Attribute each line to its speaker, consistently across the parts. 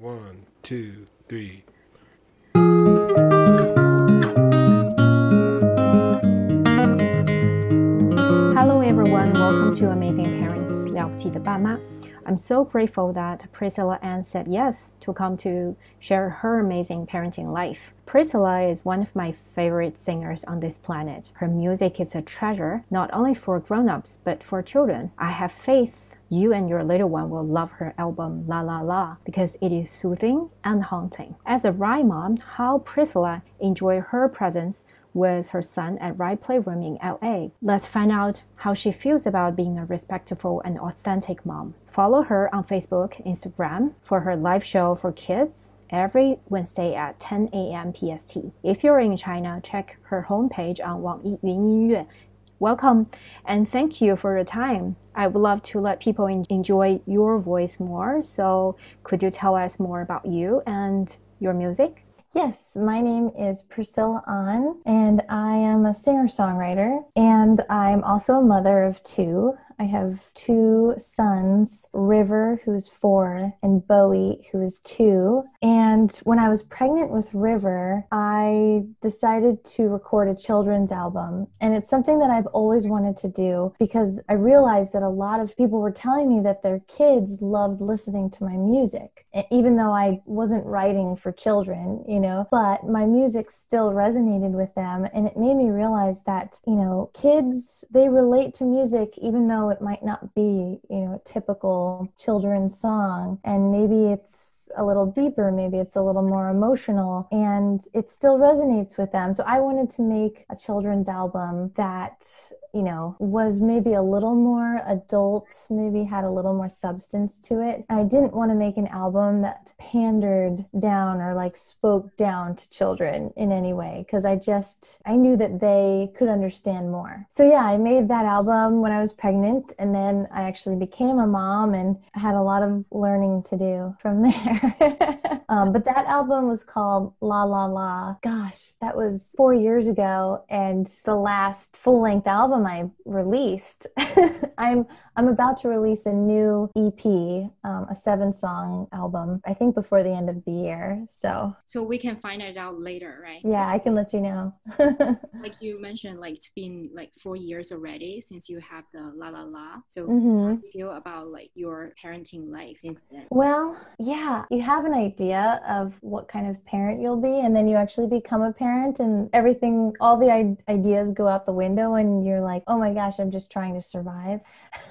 Speaker 1: One, two, three.
Speaker 2: Hello, everyone. Welcome to Amazing Parents I'm so grateful that Priscilla Ahn said yes to come to share her amazing parenting life. Priscilla is one of my favorite singers on this planet. Her music is a treasure, not only for grown ups, but for children. I have faith you and your little one will love her album La La La because it is soothing and haunting. As a RIE mom, how Priscilla enjoyed her presence with her son at RIE Playroom in LA. Let's find out how she feels about being a respectful and authentic mom. Follow her on Facebook, Instagram for her live show for kids every Wednesday at 10 a.m. PST. If you're in China, check her homepage on Wang Yiyun Welcome and thank you for your time. I would love to let people enjoy your voice more. So, could you tell us more about you and your music?
Speaker 3: Yes, my name is Priscilla Ahn, and I am a singer songwriter, and I'm also a mother of two. I have two sons, River, who's four, and Bowie, who is two. And when I was pregnant with River, I decided to record a children's album. And it's something that I've always wanted to do because I realized that a lot of people were telling me that their kids loved listening to my music, even though I wasn't writing for children, you know, but my music still resonated with them. And it made me realize that, you know, kids, they relate to music even though it might not be, you know, a typical children's song. And maybe it's a little deeper, maybe it's a little more emotional, and it still resonates with them. So I wanted to make a children's album that you know, was maybe a little more adult, maybe had a little more substance to it. I didn't want to make an album that pandered down or like spoke down to children in any way because I just, I knew that they could understand more. So yeah, I made that album when I was pregnant and then I actually became a mom and had a lot of learning to do from there. um, but that album was called La La La. Gosh, that was four years ago and the last full length album album I released, I'm I'm about to release a new EP, um, a seven song album. I think before the end of the year. So
Speaker 2: so we can find it out later, right?
Speaker 3: Yeah, I can let you know.
Speaker 2: like you mentioned, like it's been like four years already since you have the La La La. So
Speaker 3: mm-hmm.
Speaker 2: how do you feel about like your parenting life since then?
Speaker 3: Well, yeah, you have an idea of what kind of parent you'll be, and then you actually become a parent, and everything, all the I- ideas go out the window, and you're like like, oh my gosh, I'm just trying to survive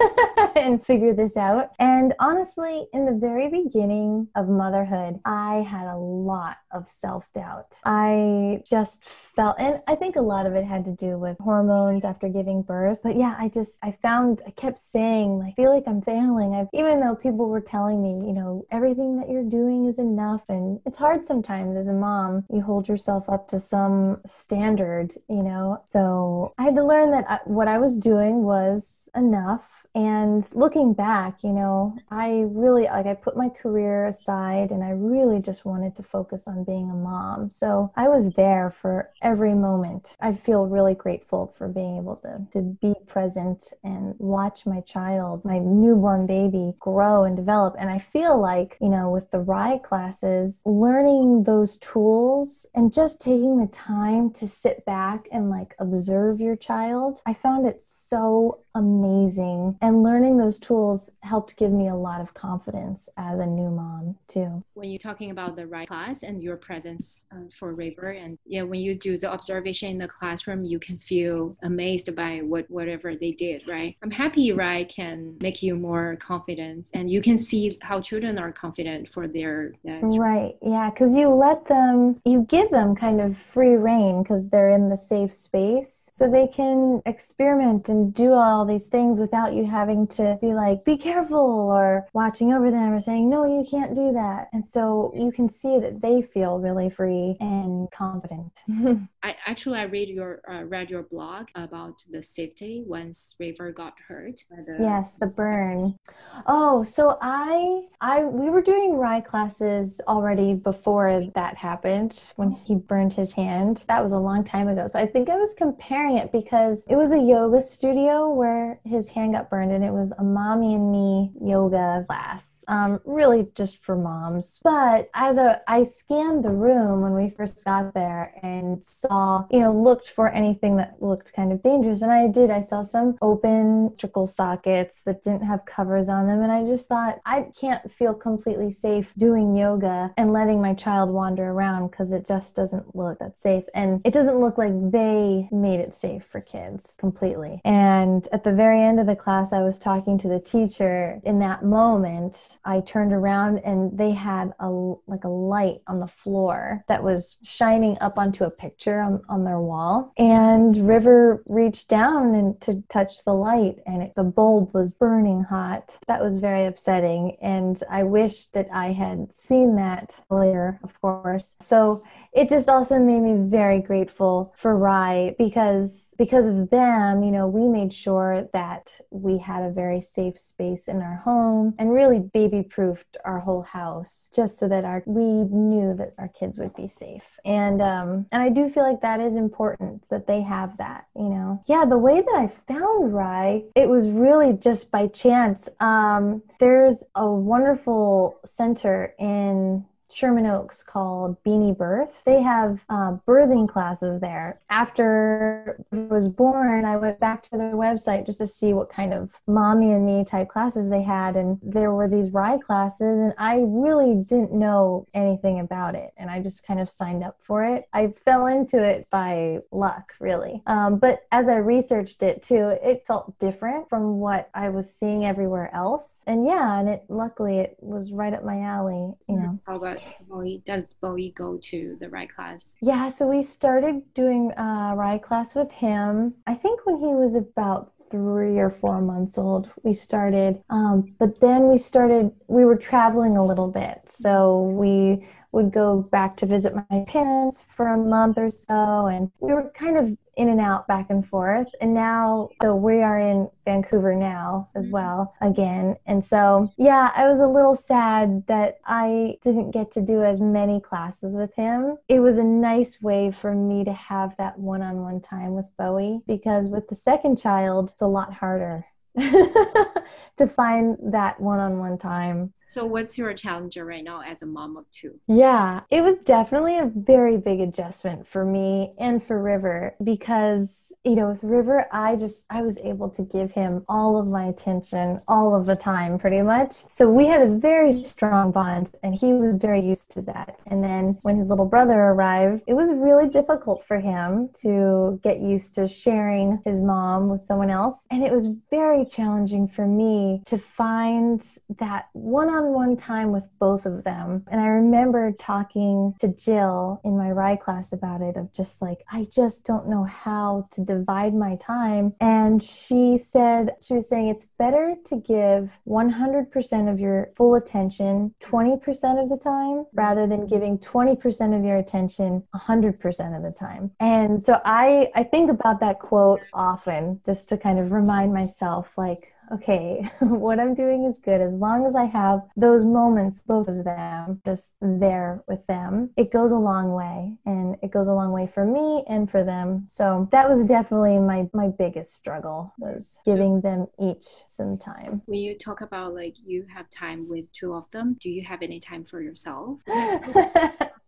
Speaker 3: and figure this out. And honestly, in the very beginning of motherhood, I had a lot of self doubt. I just felt, and I think a lot of it had to do with hormones after giving birth. But yeah, I just, I found, I kept saying, I feel like I'm failing. I've, even though people were telling me, you know, everything that you're doing is enough. And it's hard sometimes as a mom, you hold yourself up to some standard, you know. So I had to learn that I, what I was doing was enough and looking back, you know, I really like I put my career aside and I really just wanted to focus on being a mom. So I was there for every moment. I feel really grateful for being able to to be present and watch my child, my newborn baby grow and develop. And I feel like, you know, with the RIE classes, learning those tools and just taking the time to sit back and like observe your child, I found it so amazing. And learning those tools helped give me a lot of confidence as a new mom, too.
Speaker 2: When you're talking about the right class and your presence uh, for River, and yeah, when you do the observation in the classroom, you can feel amazed by what whatever they did, right? I'm happy RIE can make you more confident, and you can see how children are confident for their
Speaker 3: uh, right. Yeah, because you let them, you give them kind of free reign because they're in the safe space so they can experiment and do all these things without you having to be like, be careful or watching over them or saying, no, you can't do that. And so you can see that they feel really free and confident.
Speaker 2: I actually I read your uh, read your blog about the safety once River got hurt.
Speaker 3: The... Yes, the burn. Oh, so I I we were doing RIE classes already before that happened when he burned his hand. That was a long time ago. So I think I was comparing it because it was a yoga studio where where his hand got burned, and it was a mommy and me yoga class. Um, really just for moms. But as a, I scanned the room when we first got there and saw, you know, looked for anything that looked kind of dangerous. And I did. I saw some open electrical sockets that didn't have covers on them. And I just thought, I can't feel completely safe doing yoga and letting my child wander around because it just doesn't look that safe. And it doesn't look like they made it safe for kids completely. And at the very end of the class, I was talking to the teacher. In that moment, I turned around and they had a like a light on the floor that was shining up onto a picture on, on their wall. And River reached down and to touch the light and it, the bulb was burning hot. That was very upsetting. And I wish that I had seen that earlier, of course. So it just also made me very grateful for RIE because because of them, you know, we made sure that we had a very safe space in our home and really baby proofed our whole house just so that our we knew that our kids would be safe. And um and I do feel like that is important that they have that, you know. Yeah, the way that I found RIE, it was really just by chance. Um there's a wonderful center in Sherman Oaks called Bini Birth. They have uh, birthing classes there. After I was born, I went back to their website just to see what kind of mommy and me type classes they had. And there were these RIE classes, and I really didn't know anything about it. And I just kind of signed up for it. I fell into it by luck, really. Um, but as I researched it too, it felt different from what I was seeing everywhere else. And yeah, and it luckily it was right up my alley, you know.
Speaker 2: How about Bowie? Does Bowie go to the RIE class?
Speaker 3: Yeah, so we started doing uh, RIE class with him. I think when he was about three or four months old we started um, but then we started we were traveling a little bit so we would go back to visit my parents for a month or so and we were kind of in and out back and forth. And now so we are in vancouver now as mm-hmm. well again. And so yeah i was a little sad that i didn't get to do as many classes with him. It was a nice way for me to have that one-on-one time with bowie because with the second child it's a lot harder to find that one-on-one time
Speaker 2: so what's your challenge right now as a mom of two
Speaker 3: yeah it was definitely a very big adjustment for me and for river because you know, with River, I just, I was able to give him all of my attention all of the time, pretty much. So we had a very strong bond, and he was very used to that. And then when his little brother arrived, it was really difficult for him to get used to sharing his mom with someone else. And it was very challenging for me to find that one on one time with both of them. And I remember talking to Jill in my RIE class about it, of just like, I just don't know how to divide my time. And she said, she was saying it's better to give 100% of your full attention 20% of the time rather than giving 20% of your attention 100% of the time. And so I, I think about that quote often just to kind of remind myself, like, okay, what I'm doing is good. As long as I have those moments, both of them, just there with them, it goes a long way. And it goes a long way for me and for them. So that was definitely my, my biggest struggle was giving them each some time.
Speaker 2: When you talk about like you have time with two of them, do you have any time for yourself?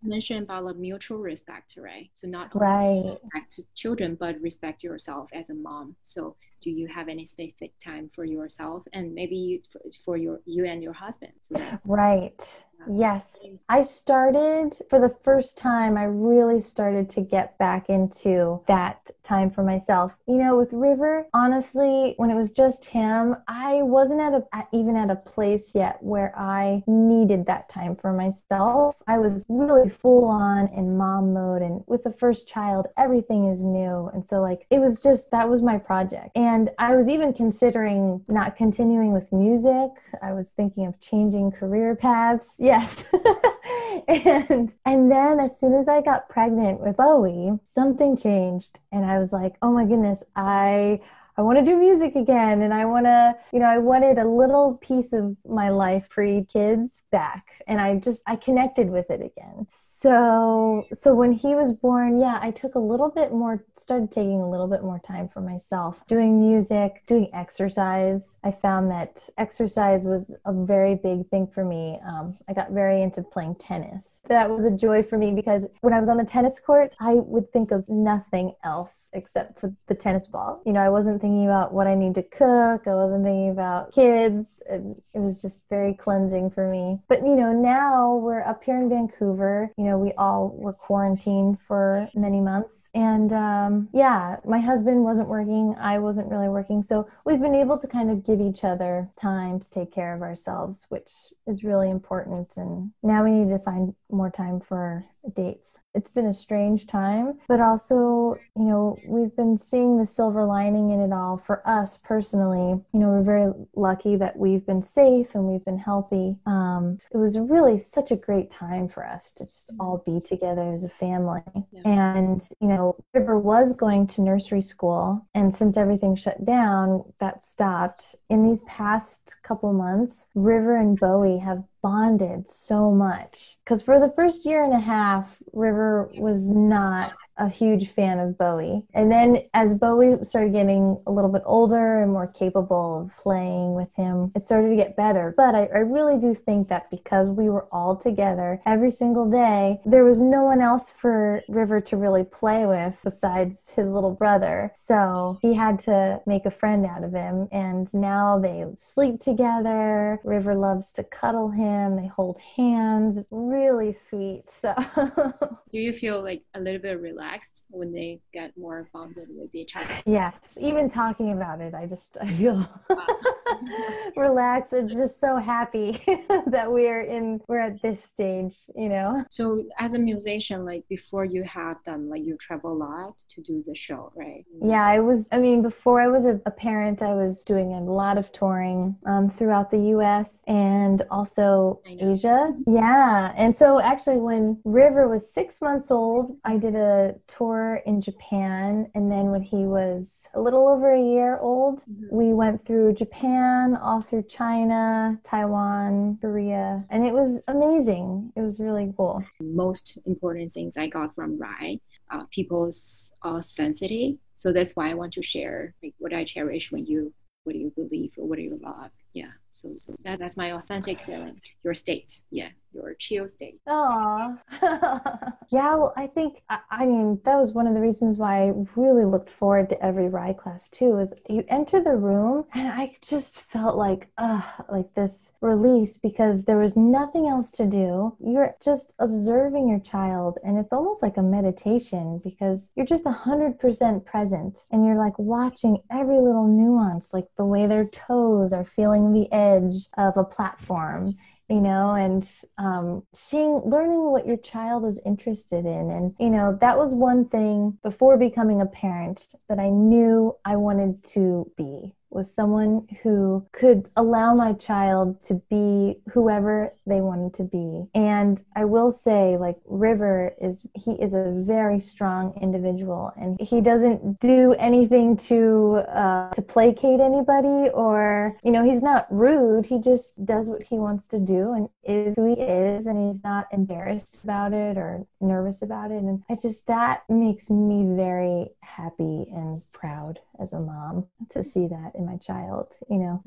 Speaker 2: mentioned about the mutual respect, right? So not
Speaker 3: right.
Speaker 2: respect children, but respect yourself as a mom. So do you have any specific time for yourself and maybe for your you and your husband so
Speaker 3: right Yes. I started for the first time, I really started to get back into that time for myself. You know, with River, honestly, when it was just him, I wasn't at a even at a place yet where I needed that time for myself. I was really full on in mom mode and with the first child, everything is new. And so like it was just that was my project. And I was even considering not continuing with music. I was thinking of changing career paths yes. and and then as soon as I got pregnant with Bowie, something changed and I was like, "Oh my goodness, I I I want to do music again. And I want to, you know, I wanted a little piece of my life pre kids back. And I just, I connected with it again. So, so when he was born, yeah, I took a little bit more, started taking a little bit more time for myself, doing music, doing exercise. I found that exercise was a very big thing for me. Um, I got very into playing tennis. That was a joy for me because when I was on the tennis court, I would think of nothing else except for the tennis ball. You know, I wasn't thinking about what I need to cook. I wasn't thinking about kids. It, it was just very cleansing for me. But, you know, now we're up here in Vancouver, you know, know, we all were quarantined for many months. And um, yeah, my husband wasn't working. I wasn't really working. So we've been able to kind of give each other time to take care of ourselves, which is really important. And now we need to find more time for dates. It's been a strange time, but also, you know, we've been seeing the silver lining in it all for us personally. You know, we're very lucky that we've been safe and we've been healthy. Um, it was really such a great time for us to just all be together as a family. Yeah. And, you know, River was going to nursery school, and since everything shut down, that stopped. In these past couple months, River and Bowie have bonded so much because for the first year and a half river was not a huge fan of Bowie. And then as Bowie started getting a little bit older and more capable of playing with him, it started to get better. But I, I really do think that because we were all together every single day, there was no one else for River to really play with besides his little brother. So he had to make a friend out of him. And now they sleep together. River loves to cuddle him. They hold hands. It's really sweet. So
Speaker 2: do you feel like a little bit relaxed? when they get more bonded with each other.
Speaker 3: Yes, even talking about it, I just I feel relaxed. It's just so happy that we're in we're at this stage, you know.
Speaker 2: So as a musician, like before you had them, like you travel a lot to do the show, right?
Speaker 3: Yeah, I was. I mean, before I was a, a parent, I was doing a lot of touring um, throughout the U.S. and also Asia. Yeah, and so actually, when River was six months old, I did a tour in Japan. And then when he was a little over a year old, mm-hmm. we went through Japan, all through China, Taiwan, Korea. And it was amazing. It was really cool.
Speaker 2: Most important things I got from RIE, uh, people's authenticity. So that's why I want to share like what I cherish when you what do you believe or what do you love yeah so so that, that's my authentic feeling. Your state. Yeah your chill state.
Speaker 3: Oh yeah well i think I, I, mean that was one of the reasons why i really looked forward to every RIE class too is you enter the room and i just felt like uh like this release because there was nothing else to do. You're just observing your child and it's almost like a meditation because you're just 100% present and you're like watching every little nuance like the way their toes are feeling the edge of a platform you know and um, seeing learning what your child is interested in. And you know that was one thing before becoming a parent that i knew i wanted to be was someone who could allow my child to be whoever they wanted to be. And I will say, like, River is, he is a very strong individual and he doesn't do anything to, uh, to placate anybody or, you know, he's not rude. He just does what he wants to do and is who he is and he's not embarrassed about it or nervous about it. And I just, that makes me very happy and proud as a mom to see that in my child, you know.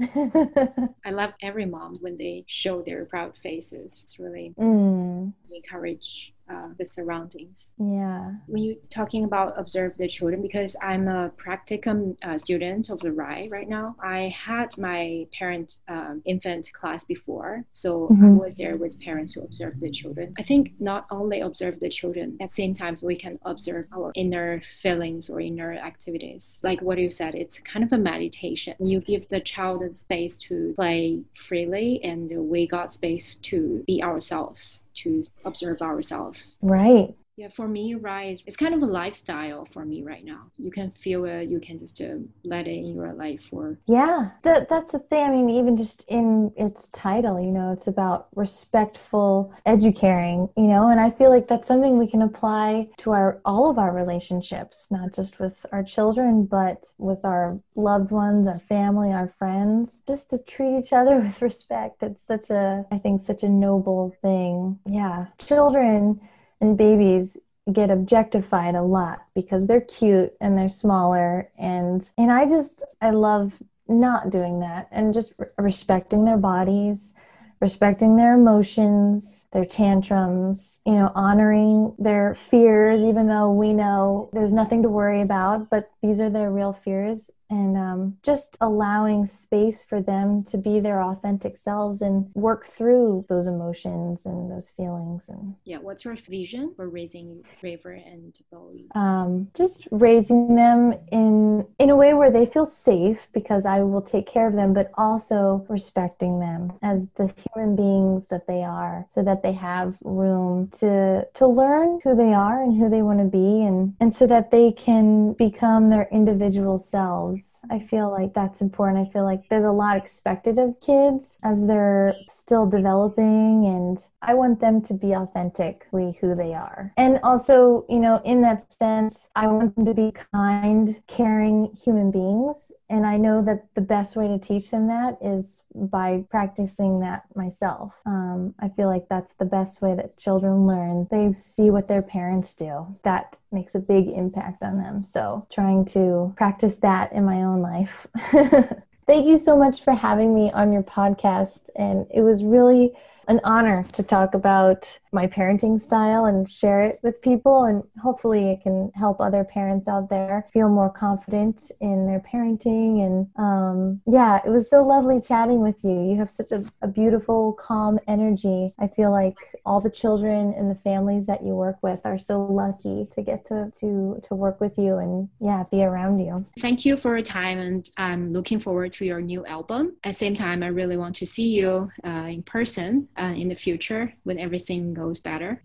Speaker 2: I love every mom when they show their proud faces. It's really mm. encourage uh, the surroundings.
Speaker 3: Yeah.
Speaker 2: When you're talking about observe the children, because I'm a practicum uh, student of the RIE right now, I had my parent um, infant class before, so mm-hmm. I was there with parents who observe the children. I think not only observe the children, at the same time we can observe our inner feelings or inner activities. Like what you said, it's kind of a meditation. You give the child the space to play freely, and we got space to be ourselves to observe ourselves.
Speaker 3: Right.
Speaker 2: Yeah, for me, right, it's kind of a lifestyle for me right now. You can feel it, you can just uh, let it in your life. Or
Speaker 3: yeah, that that's the thing. I mean, even just in its title, you know, it's about respectful educating, you know, and I feel like that's something we can apply to our all of our relationships, not just with our children, but with our loved ones, our family, our friends, just to treat each other with respect. It's such a, I think, such a noble thing. Yeah, children and babies get objectified a lot because they're cute and they're smaller. And and I just I love not doing that and just respecting their bodies, respecting their emotions, their tantrums, you know, honoring their fears even though we know there's nothing to worry about, but these are their real fears. And um, just allowing space for them to be their authentic selves and work through those emotions and those feelings and
Speaker 2: yeah what's your vision for raising River and bowie
Speaker 3: um, just raising them in in a way where they feel safe because i will take care of them but also respecting them as the human beings that they are so that they have room to to learn who they are and who they want to be and and so that they can become their individual selves I feel like that's important. I feel like there's a lot expected of kids as they're still developing, and I want them to be authentically who they are. And also, you know, in that sense, I want them to be kind, caring human beings. And I know that the best way to teach them that is by practicing that myself. Um, I feel like that's the best way that children learn. They see what their parents do. That makes a big impact on them. So, trying to practice that in my own life. Thank you so much for having me on your podcast. And it was really an honor to talk about my parenting style and share it with people. And hopefully, it can help other parents out there feel more confident in their parenting. And um, yeah, it was so lovely chatting with you. You have such a, a beautiful, calm energy. I feel like all the children and the families that you work with are so lucky to get to to to work with you and yeah, be around you.
Speaker 2: Thank you for your time, and I'm looking forward to your new album. At the same time, I really want to see you uh, in person uh, in the future when everything goes better.